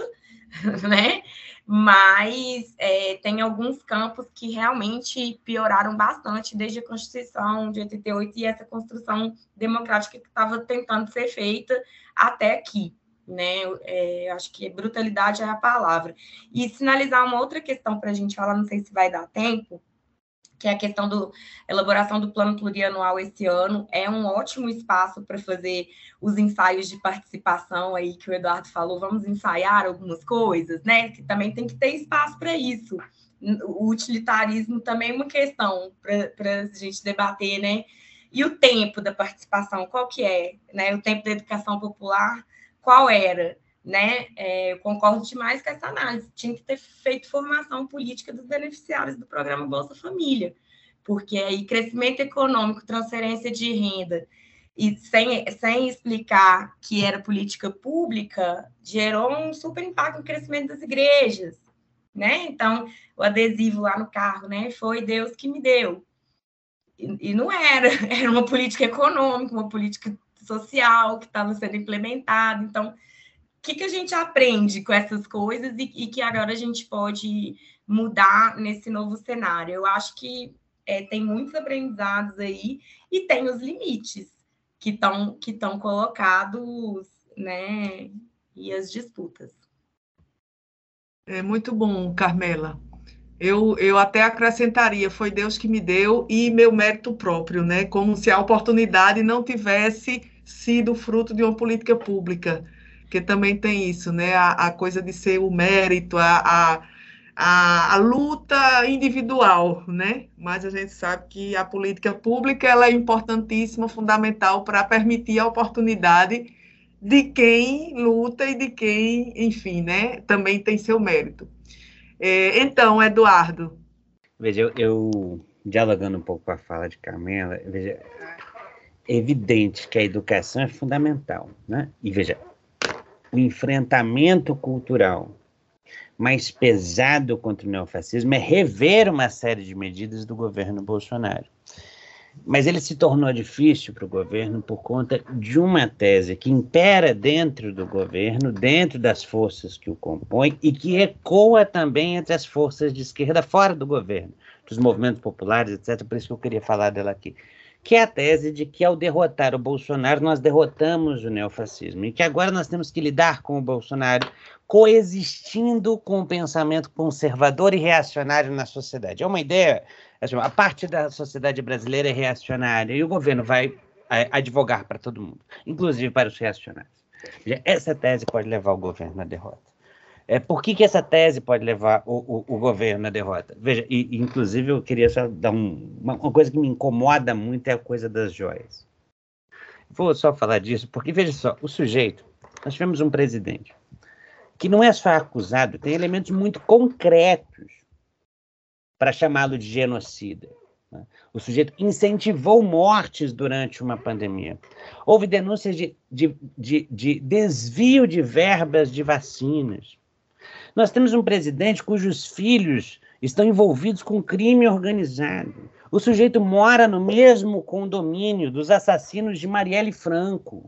né? mas é, tem alguns campos que realmente pioraram bastante desde a Constituição de 88 e essa construção democrática que estava tentando ser feita até aqui, né? É, acho que brutalidade é a palavra. E sinalizar uma outra questão para a gente falar, não sei se vai dar tempo, que é a questão da elaboração do plano plurianual esse ano. É um ótimo espaço para fazer os ensaios de participação aí que o Eduardo falou. Vamos ensaiar algumas coisas, né? Que também tem que ter espaço para isso. O utilitarismo também é uma questão para a gente debater, né? E o tempo da participação, qual que é? Né? O tempo da educação popular, qual era? Né? É, eu concordo demais com essa análise. Tinha que ter feito formação política dos beneficiários do programa Bolsa Família, porque aí crescimento econômico, transferência de renda, e sem, sem explicar que era política pública, gerou um super impacto no crescimento das igrejas, né? Então, o adesivo lá no carro, né? Foi Deus que me deu. E, e não era, era uma política econômica, uma política social que estava sendo implementada. Então, que, que a gente aprende com essas coisas e, e, que agora a gente pode mudar nesse novo cenário? Eu acho que é, tem muitos aprendizados aí e tem os limites que estão que colocados, né? E as disputas. É muito bom, Carmela. Eu, eu até acrescentaria, foi Deus que me deu e meu mérito próprio, né? Como se a oportunidade não tivesse sido fruto de uma política pública, que também tem isso, né? A, a coisa de ser o mérito, a, a, a, a, luta individual, né? Mas a gente sabe que a política pública ela é importantíssima, fundamental para permitir a oportunidade de quem luta e de quem, enfim, né? Também tem seu mérito. É, então, Eduardo. Veja, eu, eu, dialogando um pouco com a fala de Carmela, veja, é evidente que a educação é fundamental, né? E veja, o enfrentamento cultural mais pesado contra o neofascismo é rever uma série de medidas do governo Bolsonaro. Mas ele se tornou difícil para o governo por conta de uma tese que impera dentro do governo, dentro das forças que o compõem, e que ecoa também entre as forças de esquerda fora do governo, dos movimentos populares, etc. Por isso que eu queria falar dela aqui que é a tese de que ao derrotar o Bolsonaro, nós derrotamos o neofascismo, e que agora nós temos que lidar com o Bolsonaro coexistindo com o pensamento conservador e reacionário na sociedade. É uma ideia, assim, a parte da sociedade brasileira é reacionária, e o governo vai é, advogar para todo mundo, inclusive para os reacionários. Essa tese pode levar o governo à derrota. É, por que, que essa tese pode levar o, o, o governo à derrota? Veja, e, inclusive eu queria só dar um, uma, uma, coisa que me incomoda muito é a coisa das joias. Vou só falar disso, porque veja só, o sujeito, nós tivemos um presidente que não é só acusado, tem elementos muito concretos para chamá-lo de genocida. Né? O sujeito incentivou mortes durante uma pandemia. Houve denúncias de, de, de, de desvio de verbas de vacinas. Nós temos um presidente cujos filhos estão envolvidos com crime organizado. O sujeito mora no mesmo condomínio dos assassinos de Marielle Franco.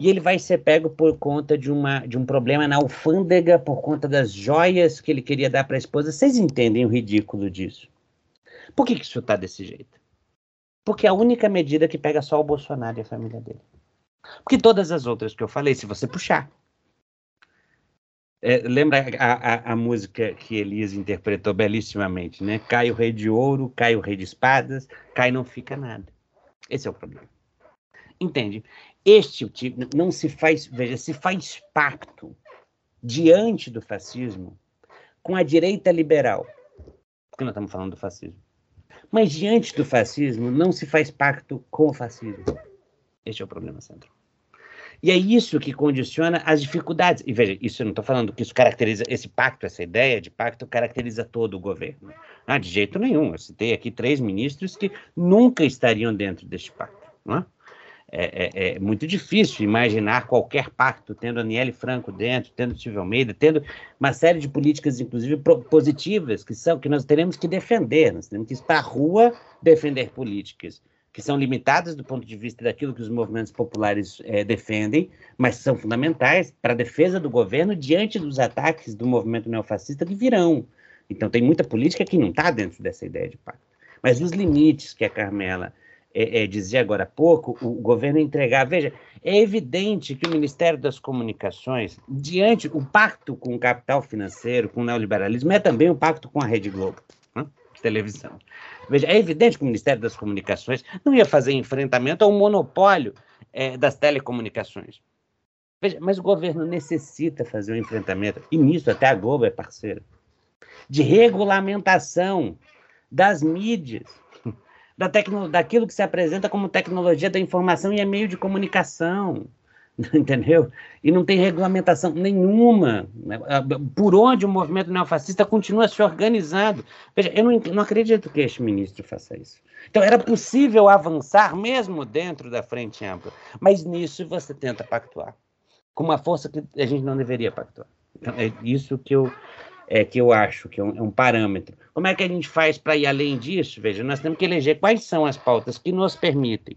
E ele vai ser pego por conta de, uma, de um problema na alfândega, por conta das joias que ele queria dar para a esposa. Vocês entendem o ridículo disso? Por que, que isso está desse jeito? Porque é a única medida que pega só o Bolsonaro e a família dele. Porque todas as outras que eu falei, se você puxar, é, lembra a, a, a, música que Elise interpretou belíssimamente, né? Cai o rei de ouro, cai o rei de espadas, cai não fica nada. Esse é o problema. Entende? Este tipo não se faz, veja, se faz pacto diante do fascismo com a direita liberal, porque nós estamos falando do fascismo. Mas diante do fascismo não se faz pacto com o fascismo. Este é o problema central. E é isso que condiciona as dificuldades. E veja, isso eu não estou falando que isso caracteriza, esse pacto, essa ideia de pacto caracteriza todo o governo. Ah, de jeito nenhum. Eu citei aqui três ministros que nunca estariam dentro deste pacto. Não é? É, é, é, muito difícil imaginar qualquer pacto tendo Aniele Franco dentro, tendo Silvio Almeida, tendo uma série de políticas, inclusive positivas, que são que nós teremos que defender. Nós temos que ir para a rua defender políticas que são limitadas do ponto de vista daquilo que os movimentos populares é, defendem, mas são fundamentais para a defesa do governo diante dos ataques do movimento neofascista que virão. Então, tem muita política que não está dentro dessa ideia de pacto. Mas os limites que a Carmela é, é, dizia agora há pouco, o governo entregar. Veja, é evidente que o Ministério das Comunicações, diante o pacto com o capital financeiro, com o neoliberalismo, é também um pacto com a Rede Globo, televisão. Veja, é evidente que o Ministério das Comunicações não ia fazer enfrentamento ao monopólio é, das telecomunicações. Veja, mas o governo necessita fazer um enfrentamento, e nisso até a Globo é parceira, de regulamentação das mídias da daquilo que se apresenta como tecnologia da informação e é meio de comunicação, entendeu? E não tem regulamentação nenhuma. Por onde o movimento neofascista continua se organizando. Veja, eu não, não acredito que este ministro faça isso. Então, era possível avançar mesmo dentro da frente ampla, mas nisso você tenta pactuar com uma força que a gente não deveria pactuar. Então, é isso que eu é, que eu acho que é um, é um, parâmetro. Como é que a gente faz para ir além disso? Veja, nós temos que eleger quais são as pautas que nos permitem,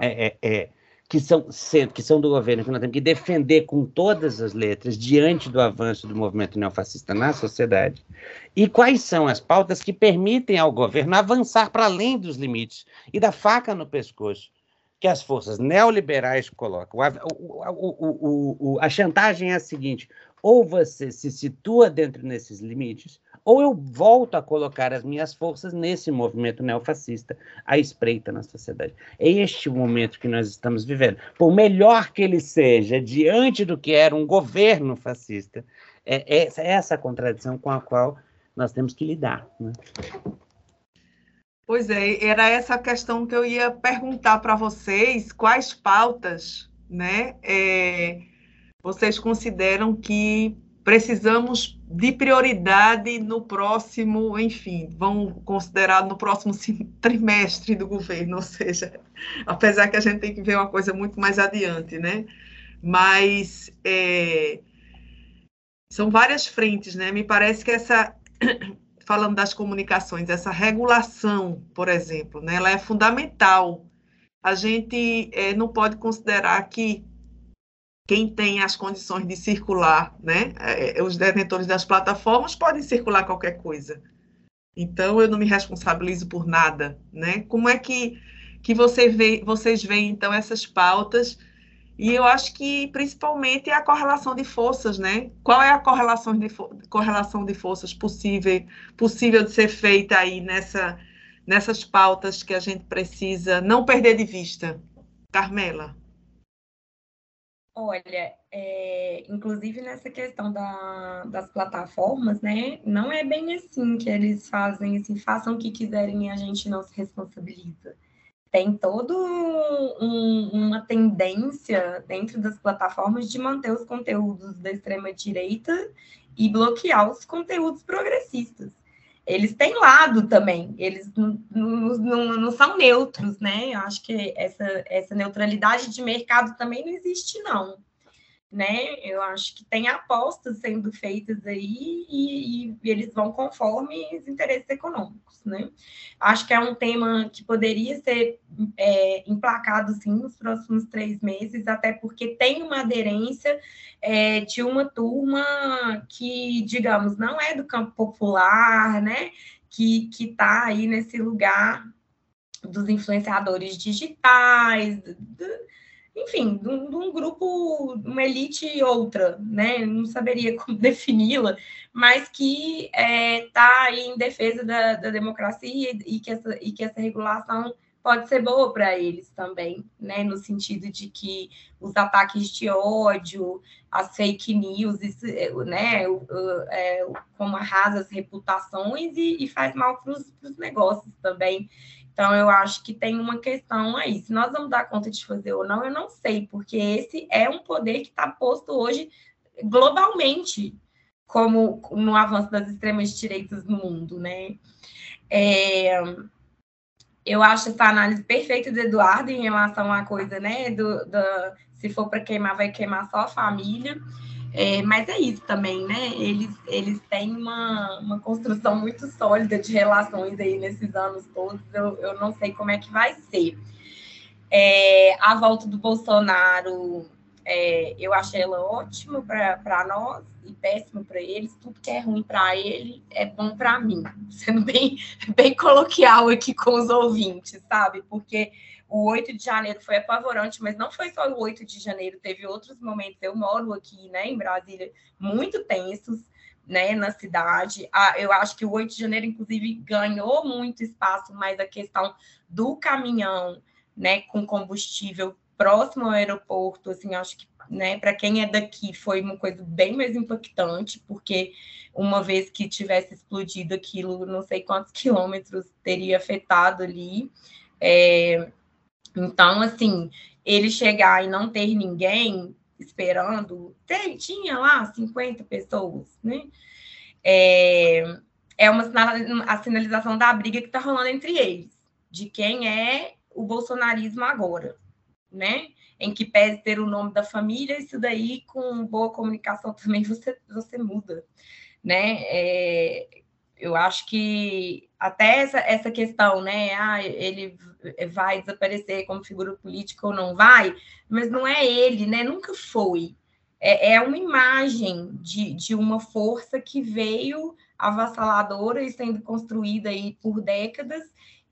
é, é, é que, são, que são do governo, que nós temos que defender com todas as letras diante do avanço do movimento neofascista na sociedade, e quais são as pautas que permitem ao governo avançar para além dos limites e da faca no pescoço que as forças neoliberais colocam. A, o, o, o, a chantagem é a seguinte: ou você se situa dentro desses limites, ou eu volto a colocar as minhas forças nesse movimento neofascista à espreita na sociedade. É este o momento que nós estamos vivendo. Por melhor que ele seja, diante do que era um governo fascista, é essa, é essa contradição com a qual nós temos que lidar. Né? Pois é, era essa a questão que eu ia perguntar para vocês, quais pautas, né? É vocês consideram que precisamos de prioridade no próximo, enfim, vão considerar no próximo trimestre do governo, ou seja, apesar que a gente tem que ver uma coisa muito mais adiante, né? Mas é, são várias frentes, né? Me parece que essa, falando das comunicações, essa regulação, por exemplo, né? Ela é fundamental. A gente é, não pode considerar que quem tem as condições de circular, né? É, é, os detentores das plataformas podem circular qualquer coisa. Então eu não me responsabilizo por nada, né? Como é que que você vê, vocês veem então essas pautas? E eu acho que principalmente é a correlação de forças, né? Qual é a correlação de, correlação de forças possível possível de ser feita aí nessa nessas pautas que a gente precisa não perder de vista? Carmela. Olha, é, inclusive nessa questão da, das plataformas, né? Não é bem assim que eles fazem, assim, façam o que quiserem e a gente não se responsabiliza. Tem toda um, uma tendência dentro das plataformas de manter os conteúdos da extrema-direita e bloquear os conteúdos progressistas eles têm lado também, eles não, são neutros, né? Eu acho que essa, essa neutralidade de mercado também não existe, não. Né? Eu acho que tem apostas sendo feitas aí e, e, eles vão conforme os interesses econômicos, né? Acho que é um tema que poderia ser é, emplacado, sim, nos próximos três meses, até porque tem uma aderência é, de uma turma que, digamos, não é do campo popular, né? Que está aí nesse lugar dos influenciadores digitais, do, enfim, de um, de um, grupo, uma elite e outra, né? Não saberia como defini-la, mas que está é, tá em defesa da, da democracia e que, essa, e que essa regulação pode ser boa para eles também, né? No sentido de que os ataques de ódio, as fake news, isso, né? É, como arrasa as reputações e, e faz mal para os negócios também. Então, eu acho que tem uma questão aí. Se nós vamos dar conta de fazer ou não, eu não sei, porque esse é um poder que está posto hoje globalmente, como no avanço das extremas direitas no mundo, né? É, eu acho essa análise perfeita do Eduardo em relação à coisa, né? Do, do se for para queimar, vai queimar só a família. É, mas é isso também, né? Eles, eles têm uma, uma construção muito sólida de relações aí nesses anos todos. Eu, eu não sei como é que vai ser. É, a volta do Bolsonaro É, eu achei ela ótima para nós e péssimo para eles. Tudo que é ruim para ele é bom para mim. Sendo bem, bem coloquial aqui com os ouvintes, sabe? Porque o 8 de janeiro foi apavorante, mas não foi só o 8 de janeiro, teve outros momentos. Eu moro aqui, né, em Brasília, muito tensos, né, na cidade. Eu acho que o 8 de janeiro, inclusive, ganhou muito espaço, mas a questão do caminhão, né, com combustível próximo ao aeroporto, assim, acho que, né, para quem é daqui foi uma coisa bem mais impactante, porque uma vez que tivesse explodido aquilo, não sei quantos quilômetros teria afetado ali. É, então, assim, ele chegar e não ter ninguém esperando, tem, tinha lá 50 pessoas, né? É, é uma a sinalização da briga que está rolando entre eles, de quem é o bolsonarismo agora, né? Em que pese ter o nome da família, isso daí, com boa comunicação também, você, você muda, né? É, eu acho que até essa, essa questão, né? Ah, ele vai desaparecer como figura política ou não vai, mas não é ele, né? Nunca foi. É, é uma imagem de, de uma força que veio avassaladora e sendo construída aí por décadas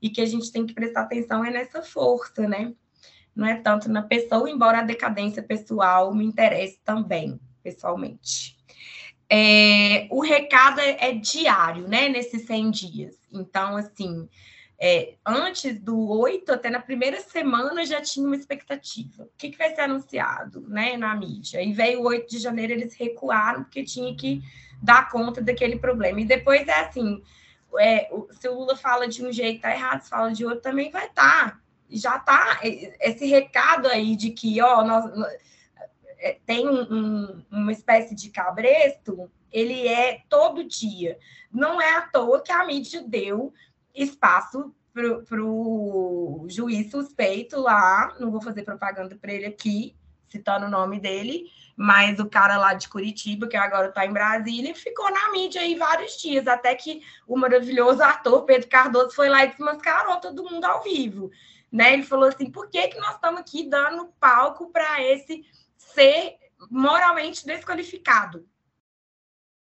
e que a gente tem que prestar atenção é nessa força, né? Não é tanto na pessoa, embora a decadência pessoal me interesse também, pessoalmente. É, o recado é, é, diário, né? Nesses 100 dias. Então, assim, é, antes do 8, até na primeira semana já tinha uma expectativa. O que, que vai ser anunciado né, na mídia? E veio o 8 de janeiro, eles recuaram, porque tinha que dar conta daquele problema. E depois é assim: é, se o Lula fala de um jeito, tá errado, se fala de outro, também vai estar. Tá. Já tá esse recado aí de que, ó, nós, é, tem um, uma espécie de cabresto, ele é todo dia. Não é à toa que a mídia deu espaço para o juiz suspeito lá, não vou fazer propaganda para ele aqui, citando o nome dele, mas o cara lá de Curitiba, que agora está em Brasília, ficou na mídia aí vários dias, até que o maravilhoso ator Pedro Cardoso foi lá e desmascarou todo mundo ao vivo. Né? Ele falou assim: por que, que nós estamos aqui dando palco para esse ser moralmente desqualificado?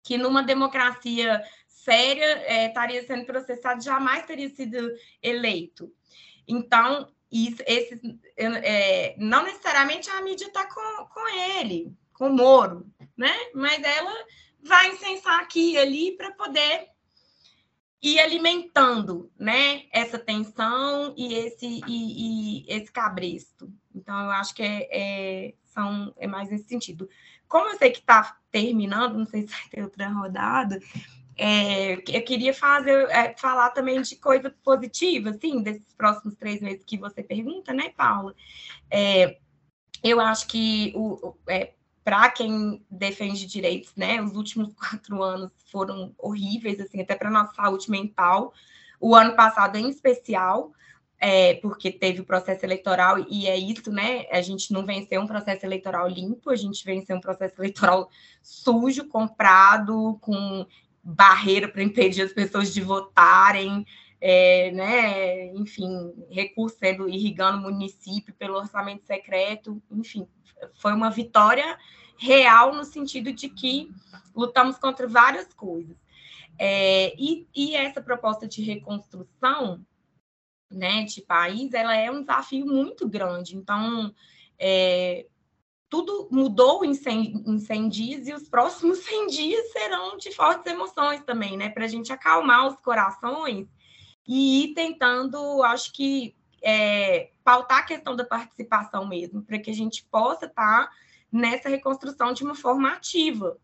Que numa democracia séria é, estaria sendo processado, jamais teria sido eleito. Então, isso, esses, é, não necessariamente a mídia está com, com ele, com o Moro, né? Mas ela vai incensar aqui e ali para poder ir alimentando, né? Essa tensão e esse e, e esse cabresto. Então, eu acho que é, é, são, é mais nesse sentido. Como eu sei que está terminando, não sei se vai ter outra rodada, é, eu queria fazer, é, falar também de coisa positiva, assim, desses próximos três meses que você pergunta, né, Paula? É, eu acho que o, é, para quem defende direitos, né, os últimos quatro anos foram horríveis, assim, até para nossa saúde mental. O ano passado, em especial, é, porque teve o processo eleitoral, e é isso, né? A gente não venceu um processo eleitoral limpo, a gente venceu um processo eleitoral sujo, comprado, com barreira para impedir as pessoas de votarem, é, né, enfim, recurso sendo irrigando o município pelo orçamento secreto, enfim, foi uma vitória real no sentido de que lutamos contra várias coisas. É, e, e, essa proposta de reconstrução né, de país, ela é um desafio muito grande. Então, é, tudo mudou em 100, em 100 dias e os próximos 100 dias serão de fortes emoções também, né? Para a gente acalmar os corações e ir tentando, acho que, é, pautar a questão da participação mesmo, para que a gente possa estar tá nessa reconstrução de uma forma ativa.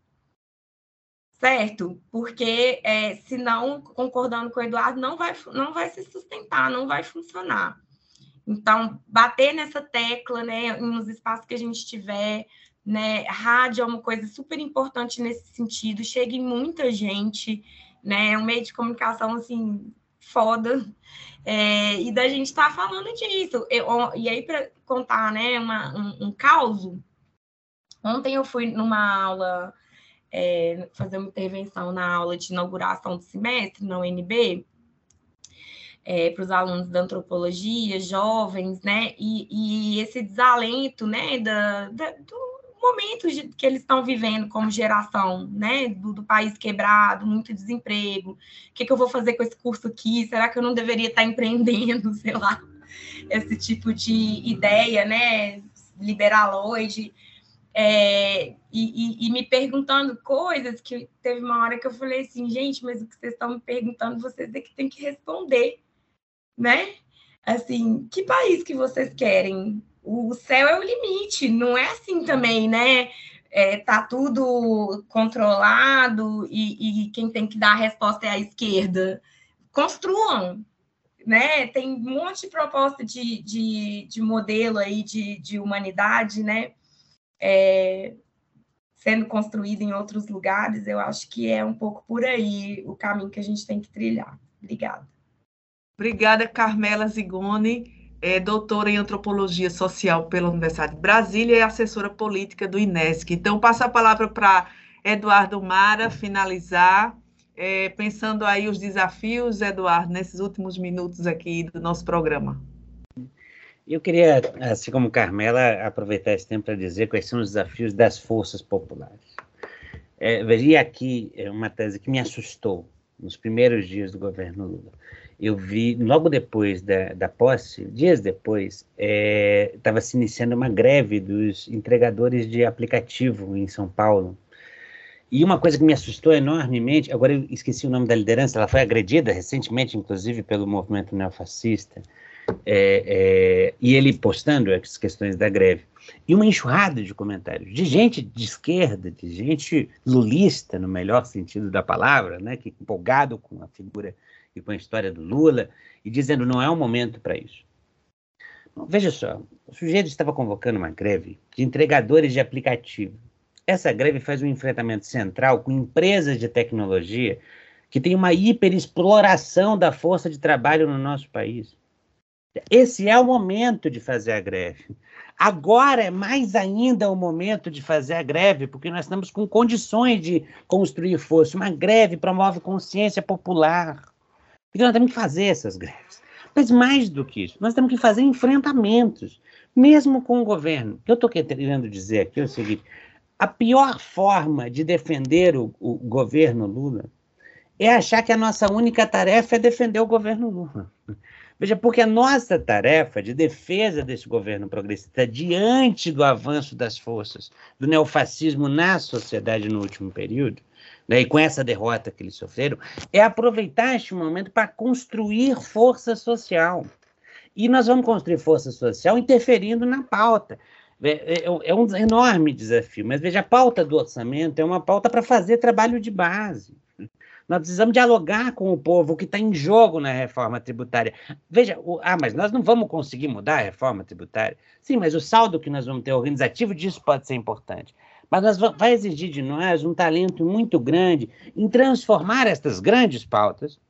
Certo? Porque, é, se não, concordando com o Eduardo, não vai, não vai se sustentar, não vai funcionar. Então, bater nessa tecla, né, nos espaços que a gente tiver, né, rádio é uma coisa super importante nesse sentido, chega em muita gente, né, é um meio de comunicação, assim, foda, é, e da gente estar tá falando disso. Eu, e aí, para contar, né, uma, um, um caos, ontem eu fui numa aula, é, fazer uma intervenção na aula de inauguração do semestre, na UNB, é, para os alunos da antropologia, jovens, né? E, e esse desalento, né, da, da do momento que eles estão vivendo como geração, né, do, do, país quebrado, muito desemprego. O que, que eu vou fazer com esse curso aqui? Será que eu não deveria estar empreendendo, sei lá, esse tipo de ideia, né, liberaloide? É, e, e, e, me perguntando coisas que teve uma hora que eu falei assim, gente, mas o que vocês estão me perguntando, vocês é que tem que responder, né? Assim, que país que vocês querem? O céu é o limite, não é assim também, né? É, tá tudo controlado e, e quem tem que dar a resposta é a esquerda. Construam, né? Tem um monte de proposta de, de, de modelo aí de, de humanidade, né? é, sendo construída em outros lugares, eu acho que é um pouco por aí o caminho que a gente tem que trilhar. Obrigada. Obrigada, Carmela Zigoni, é, doutora em Antropologia Social pela Universidade de Brasília e assessora política do INESC. Então, passo a palavra para Eduardo Mara finalizar, é, pensando aí os desafios, Eduardo, nesses últimos minutos aqui do nosso programa. Eu queria, assim como Carmela, aproveitar esse tempo para dizer quais são os desafios das forças populares. É, aqui é, uma tese que me assustou nos primeiros dias do governo Lula. Eu vi, logo depois da, da posse, dias depois, estava é, se iniciando uma greve dos entregadores de aplicativo em São Paulo. E uma coisa que me assustou enormemente, agora eu esqueci o nome da liderança, ela foi agredida recentemente, inclusive, pelo movimento neofascista é, é, e ele postando as questões da greve. E uma enxurrada de comentários de gente de esquerda, de gente lulista, no melhor sentido da palavra, né, que empolgado com a figura e com a história do Lula, e dizendo não é o momento para isso. Bom, veja só, o sujeito estava convocando uma greve de entregadores de aplicativo. Essa greve faz um enfrentamento central com empresas de tecnologia que tem uma hiperexploração da força de trabalho no nosso país. Esse é o momento de fazer a greve. Agora é mais ainda o momento de fazer a greve, porque nós estamos com condições de construir força. Uma greve promove consciência popular. Então nós temos que fazer essas greves. Mas mais do que isso, nós temos que fazer enfrentamentos, mesmo com o governo. O que eu estou querendo dizer aqui é o seguinte: a pior forma de defender o, o governo Lula é achar que a nossa única tarefa é defender o governo Lula. Veja, porque a nossa tarefa de defesa desse governo progressista diante do avanço das forças do neofascismo na sociedade no último período, né, e com essa derrota que eles sofreram, é aproveitar este momento para construir força social. E nós vamos construir força social interferindo na pauta. É, é, é, um enorme desafio, mas veja, a pauta do orçamento é uma pauta para fazer trabalho de base. Nós precisamos dialogar com o povo, que está em jogo na reforma tributária. Veja, o, ah, mas nós não vamos conseguir mudar a reforma tributária. Sim, mas o saldo que nós vamos ter organizativo disso pode ser importante. Mas nós vai exigir de nós um talento muito grande em transformar estas grandes pautas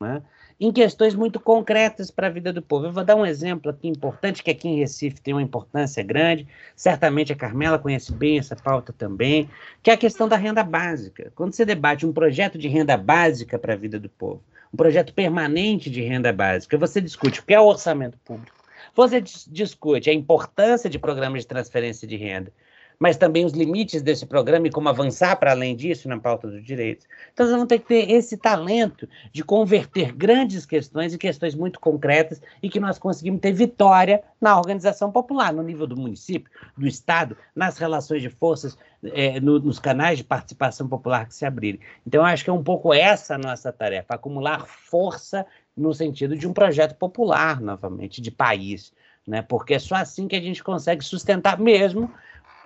né, em questões muito concretas para a vida do povo. Eu vou dar um exemplo aqui importante, que aqui em Recife tem uma importância grande, certamente a Carmela conhece bem essa pauta também, que é a questão da renda básica. Quando você debate um projeto de renda básica para a vida do povo, um projeto permanente de renda básica, você discute o que é o orçamento público, você discute a importância de programas de transferência de renda, mas também os limites desse programa e como avançar para além disso na pauta dos direitos. Então, nós vamos ter que ter esse talento de converter grandes questões em questões muito concretas e que nós conseguimos ter vitória na organização popular, no nível do município, do Estado, nas relações de forças, é, no, nos canais de participação popular que se abrirem. Então, eu acho que é um pouco essa a nossa tarefa, acumular força no sentido de um projeto popular, novamente, de país. Né? Porque é só assim que a gente consegue sustentar mesmo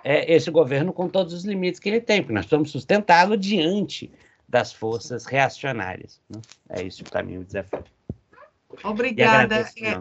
é, esse governo com todos os limites que ele tem, porque nós precisamos sustentá-lo diante das forças reacionárias. Né? É isso para mim o desafio. Obrigada. É,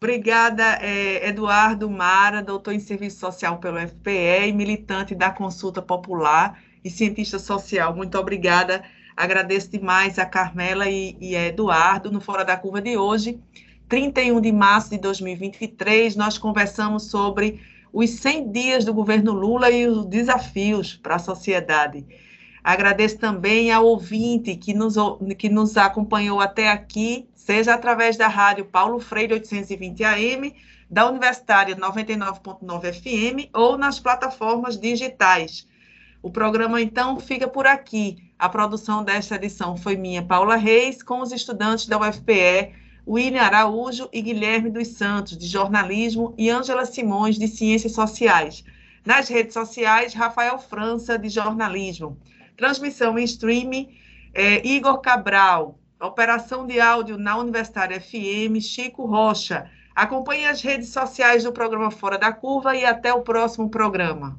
obrigada, é, Eduardo Mara, doutor em Serviço Social pelo FPE e militante da Consulta Popular e cientista social. Muito obrigada. Agradeço demais a Carmela e, e a Eduardo no Fora da Curva de hoje. 31 de março de 2023, nós conversamos sobre os 100 dias do governo Lula e os desafios para a sociedade. Agradeço também ao ouvinte que nos, que nos acompanhou até aqui, seja através da rádio Paulo Freire 820 AM, da Universitária 99.9 FM ou nas plataformas digitais. O programa, então, fica por aqui. A produção desta edição foi minha, Paula Reis, com os estudantes da UFPE, William Araújo e Guilherme dos Santos, de jornalismo, e Ângela Simões, de ciências sociais. Nas redes sociais, Rafael França, de jornalismo. Transmissão em streaming, é, Igor Cabral. Operação de áudio na Universitária FM, Chico Rocha. Acompanhe as redes sociais do programa Fora da Curva e até o próximo programa.